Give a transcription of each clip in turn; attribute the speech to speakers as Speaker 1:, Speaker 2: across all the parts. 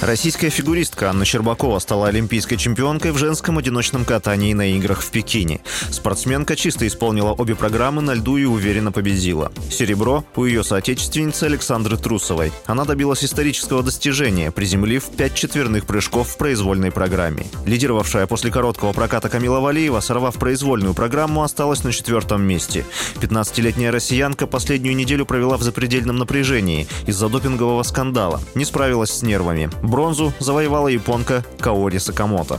Speaker 1: Российская фигуристка Анна Щербакова стала олимпийской чемпионкой в женском одиночном катании на играх в Пекине. Спортсменка чисто исполнила обе программы на льду и уверенно победила. Серебро у ее соотечественницы Александры Трусовой. Она добилась исторического достижения, приземлив пять четверных прыжков в произвольной программе. Лидировавшая после короткого проката Камила Валиева, сорвав произвольную программу, осталась на четвертом месте. 15-летняя россиянка последнюю неделю провела в запредельном напряжении из-за допингового скандала. Не справилась с нервами. Бронзу завоевала японка Каори Сакамото.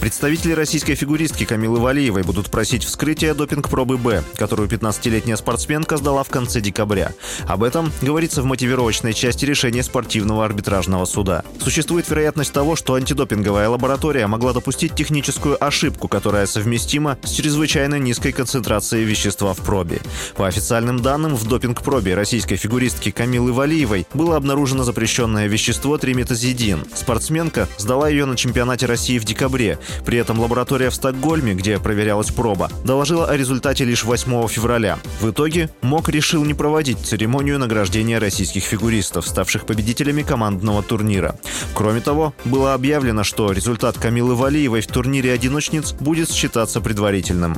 Speaker 1: Представители российской фигуристки Камилы Валиевой будут просить вскрытия допинг-пробы «Б», которую 15-летняя спортсменка сдала в конце декабря. Об этом говорится в мотивировочной части решения спортивного арбитражного суда. Существует вероятность того, что антидопинговая лаборатория могла допустить техническую ошибку, которая совместима с чрезвычайно низкой концентрацией вещества в пробе. По официальным данным, в допинг-пробе российской фигуристки Камилы Валиевой было обнаружено запрещенное вещество триметазидин. Спортсменка сдала ее на чемпионате России в декабре, при этом лаборатория в Стокгольме, где проверялась проба, доложила о результате лишь 8 февраля. В итоге МОК решил не проводить церемонию награждения российских фигуристов, ставших победителями командного турнира. Кроме того, было объявлено, что результат Камилы Валиевой в турнире одиночниц будет считаться предварительным.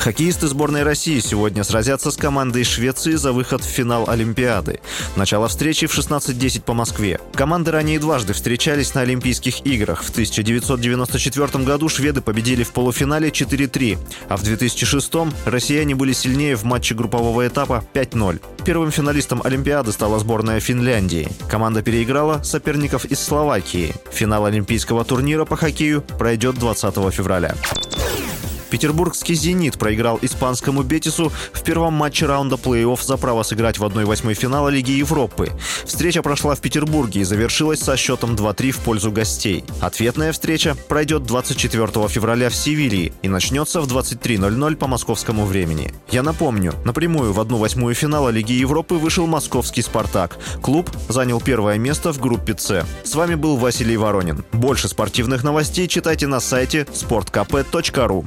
Speaker 1: Хоккеисты сборной России сегодня сразятся с командой Швеции за выход в финал Олимпиады. Начало встречи в 16.10 по Москве. Команды ранее дважды встречались на Олимпийских играх. В 1994 году шведы победили в полуфинале 4-3, а в 2006 россияне были сильнее в матче группового этапа 5-0. Первым финалистом Олимпиады стала сборная Финляндии. Команда переиграла соперников из Словакии. Финал Олимпийского турнира по хоккею пройдет 20 февраля. Петербургский «Зенит» проиграл испанскому «Бетису» в первом матче раунда плей-офф за право сыграть в 1-8 финала Лиги Европы. Встреча прошла в Петербурге и завершилась со счетом 2-3 в пользу гостей. Ответная встреча пройдет 24 февраля в Севилье и начнется в 23.00 по московскому времени. Я напомню, напрямую в 1-8 финала Лиги Европы вышел московский «Спартак». Клуб занял первое место в группе «С». С вами был Василий Воронин. Больше спортивных новостей читайте на сайте sportkp.ru.